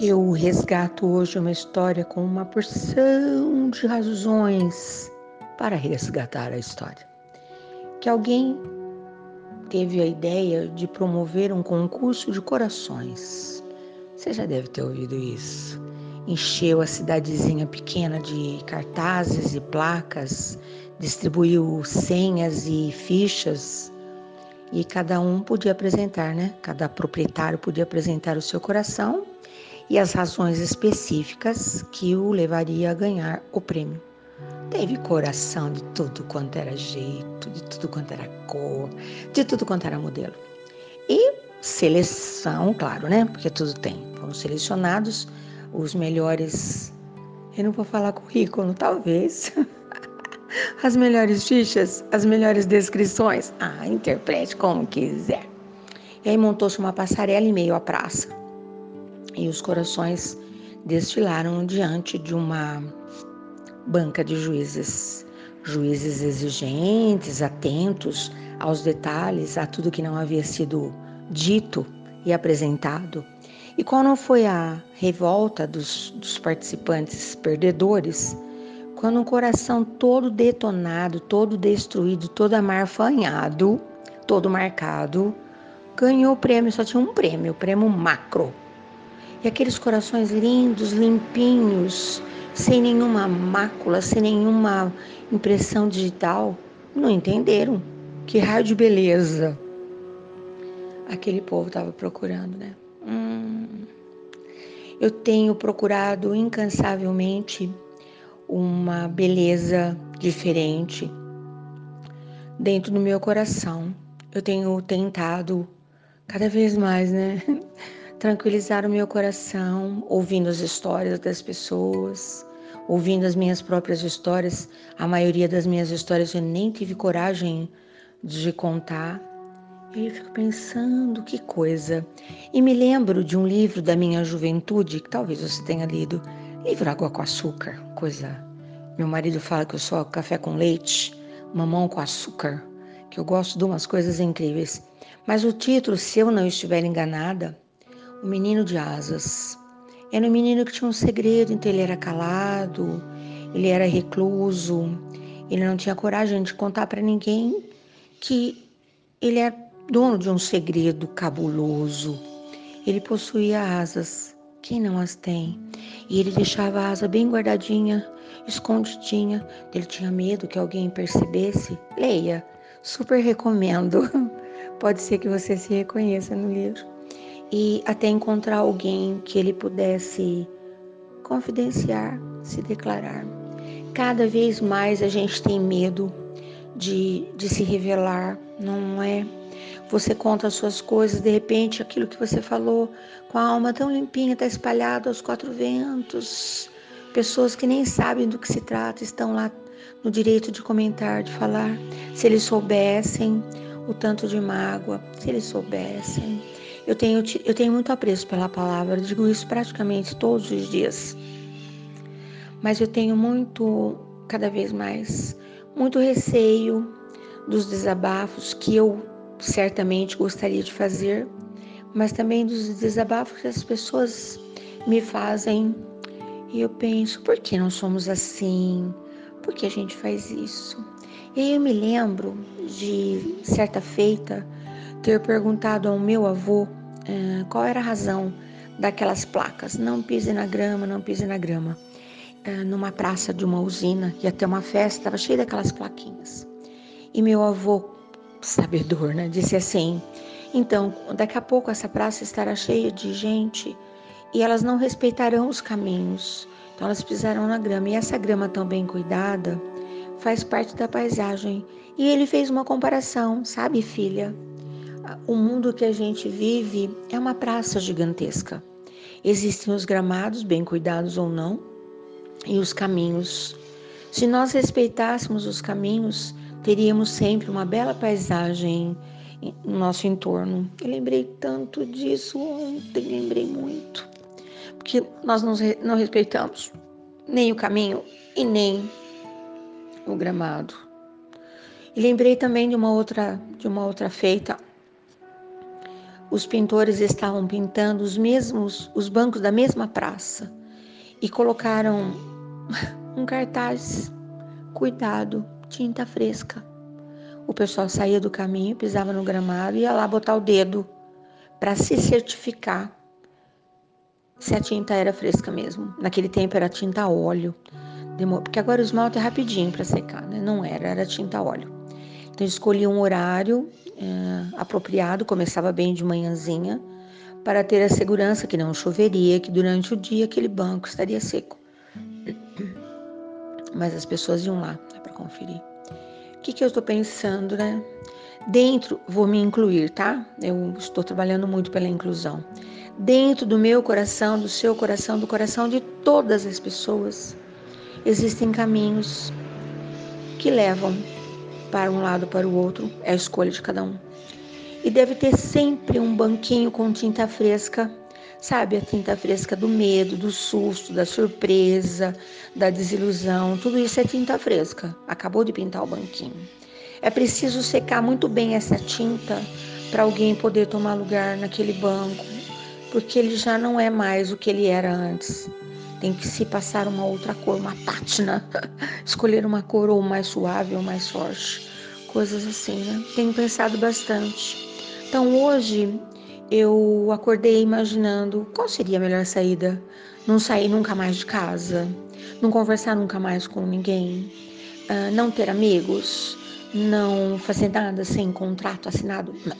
Eu resgato hoje uma história com uma porção de razões para resgatar a história. Que alguém teve a ideia de promover um concurso de corações. Você já deve ter ouvido isso. Encheu a cidadezinha pequena de cartazes e placas, distribuiu senhas e fichas e cada um podia apresentar, né? Cada proprietário podia apresentar o seu coração e as razões específicas que o levaria a ganhar o prêmio. Teve coração de tudo quanto era jeito, de tudo quanto era cor, de tudo quanto era modelo. E seleção, claro, né? Porque tudo tem. Foram selecionados os melhores. Eu não vou falar currículo, talvez. As melhores fichas, as melhores descrições. Ah, interprete como quiser. E aí montou-se uma passarela em meio à praça e os corações destilaram diante de uma banca de juízes, juízes exigentes, atentos aos detalhes, a tudo que não havia sido dito e apresentado. E qual não foi a revolta dos, dos participantes perdedores? Quando um coração todo detonado, todo destruído, todo amarfanhado, todo marcado, ganhou o prêmio, só tinha um prêmio, o prêmio macro, e aqueles corações lindos, limpinhos, sem nenhuma mácula, sem nenhuma impressão digital, não entenderam. Que raio de beleza aquele povo estava procurando, né? Hum, eu tenho procurado incansavelmente uma beleza diferente dentro do meu coração. Eu tenho tentado cada vez mais, né? tranquilizar o meu coração, ouvindo as histórias das pessoas, ouvindo as minhas próprias histórias. A maioria das minhas histórias eu nem tive coragem de contar. E eu fico pensando que coisa. E me lembro de um livro da minha juventude, que talvez você tenha lido, livro Água com Açúcar, coisa. Meu marido fala que eu sou café com leite, mamão com açúcar, que eu gosto de umas coisas incríveis. Mas o título, se eu não estiver enganada, o menino de asas. Era um menino que tinha um segredo, então ele era calado, ele era recluso, ele não tinha coragem de contar para ninguém que ele é dono de um segredo cabuloso. Ele possuía asas, quem não as tem? E ele deixava a asa bem guardadinha, escondidinha. Ele tinha medo que alguém percebesse. Leia, super recomendo. Pode ser que você se reconheça no livro e até encontrar alguém que ele pudesse confidenciar, se declarar. Cada vez mais a gente tem medo de, de se revelar, não é? Você conta as suas coisas, de repente aquilo que você falou com a alma tão limpinha está espalhado aos quatro ventos. Pessoas que nem sabem do que se trata estão lá no direito de comentar, de falar. Se eles soubessem o tanto de mágoa, se eles soubessem eu tenho, eu tenho muito apreço pela palavra, digo isso praticamente todos os dias. Mas eu tenho muito, cada vez mais, muito receio dos desabafos que eu certamente gostaria de fazer, mas também dos desabafos que as pessoas me fazem. E eu penso, por que não somos assim? Por que a gente faz isso? E aí eu me lembro de certa feita ter perguntado ao meu avô é, qual era a razão daquelas placas. Não pise na grama, não pise na grama. É, numa praça de uma usina, ia ter uma festa, estava cheia daquelas plaquinhas. E meu avô, sabedor, né, disse assim: então, daqui a pouco essa praça estará cheia de gente e elas não respeitarão os caminhos. Então, elas pisarão na grama. E essa grama tão bem cuidada faz parte da paisagem. E ele fez uma comparação, sabe, filha? O mundo que a gente vive é uma praça gigantesca. Existem os gramados, bem cuidados ou não, e os caminhos. Se nós respeitássemos os caminhos, teríamos sempre uma bela paisagem no nosso entorno. Eu lembrei tanto disso ontem, lembrei muito. Porque nós não respeitamos nem o caminho e nem o gramado. E lembrei também de uma outra, de uma outra feita os pintores estavam pintando os mesmos, os bancos da mesma praça e colocaram um cartaz: cuidado, tinta fresca. O pessoal saía do caminho, pisava no gramado e ia lá botar o dedo para se certificar se a tinta era fresca mesmo. Naquele tempo era tinta óleo, porque agora o esmalte é rapidinho para secar, né? Não era, era tinta óleo. Então escolhia um horário é, apropriado, começava bem de manhãzinha, para ter a segurança que não choveria, que durante o dia aquele banco estaria seco. Mas as pessoas iam lá né, para conferir. O que, que eu estou pensando, né? Dentro, vou me incluir, tá? Eu estou trabalhando muito pela inclusão. Dentro do meu coração, do seu coração, do coração de todas as pessoas, existem caminhos que levam para um lado para o outro, é a escolha de cada um. E deve ter sempre um banquinho com tinta fresca, sabe? A tinta fresca do medo, do susto, da surpresa, da desilusão, tudo isso é tinta fresca. Acabou de pintar o banquinho. É preciso secar muito bem essa tinta para alguém poder tomar lugar naquele banco, porque ele já não é mais o que ele era antes. Tem que se passar uma outra cor, uma pátina, escolher uma cor ou mais suave ou mais forte, coisas assim, né? Tenho pensado bastante. Então hoje eu acordei imaginando qual seria a melhor saída. Não sair nunca mais de casa, não conversar nunca mais com ninguém, uh, não ter amigos, não fazer nada sem contrato assinado. Não.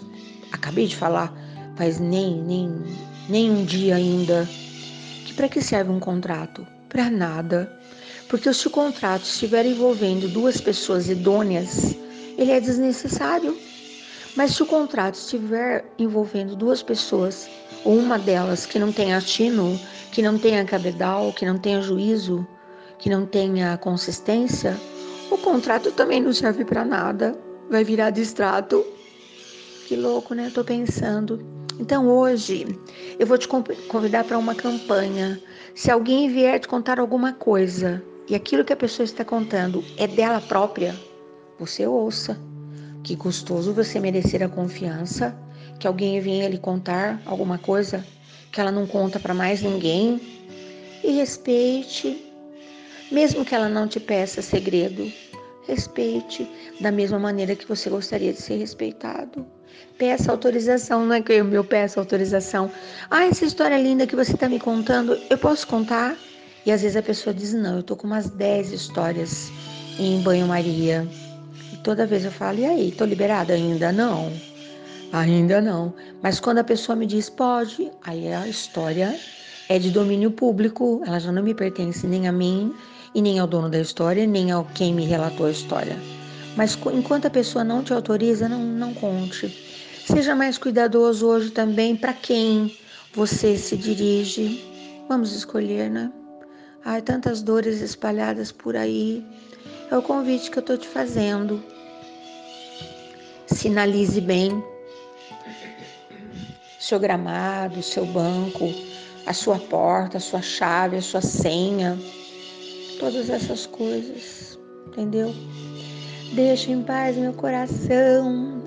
Acabei de falar, faz nem, nem, nem um dia ainda para que serve um contrato? Para nada. Porque se o contrato estiver envolvendo duas pessoas idôneas, ele é desnecessário. Mas se o contrato estiver envolvendo duas pessoas, ou uma delas que não tenha tino, que não tenha cabedal, que não tenha juízo, que não tenha consistência, o contrato também não serve para nada. Vai virar distrato. Que louco, né? Tô pensando. Então hoje eu vou te convidar para uma campanha. Se alguém vier te contar alguma coisa e aquilo que a pessoa está contando é dela própria, você ouça. Que gostoso você merecer a confiança que alguém venha lhe contar alguma coisa que ela não conta para mais ninguém e respeite, mesmo que ela não te peça segredo, respeite da mesma maneira que você gostaria de ser respeitado. Peça autorização, não é que eu, peço autorização. Ah, essa história linda que você está me contando, eu posso contar? E às vezes a pessoa diz: não, eu tô com umas 10 histórias em banho-maria. E toda vez eu falo: e aí, tô liberada ainda? Não, ainda não. Mas quando a pessoa me diz: pode, aí a história é de domínio público, ela já não me pertence nem a mim e nem ao dono da história, nem ao quem me relatou a história. Mas enquanto a pessoa não te autoriza, não, não conte. Seja mais cuidadoso hoje também para quem você se dirige. Vamos escolher, né? Ai, tantas dores espalhadas por aí. É o convite que eu estou te fazendo. Sinalize bem seu gramado, seu banco, a sua porta, a sua chave, a sua senha, todas essas coisas, entendeu? Deixa em paz meu coração,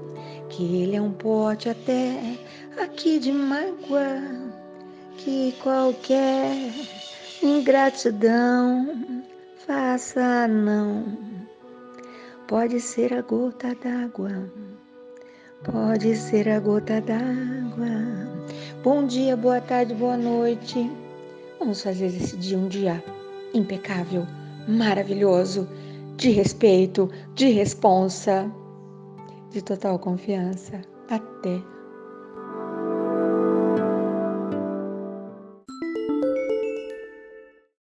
que ele é um pote até aqui de mágoa, que qualquer ingratidão faça não. Pode ser a gota d'água, pode ser a gota d'água. Bom dia, boa tarde, boa noite. Vamos fazer esse dia um dia impecável, maravilhoso de respeito, de responsa, de total confiança. Até.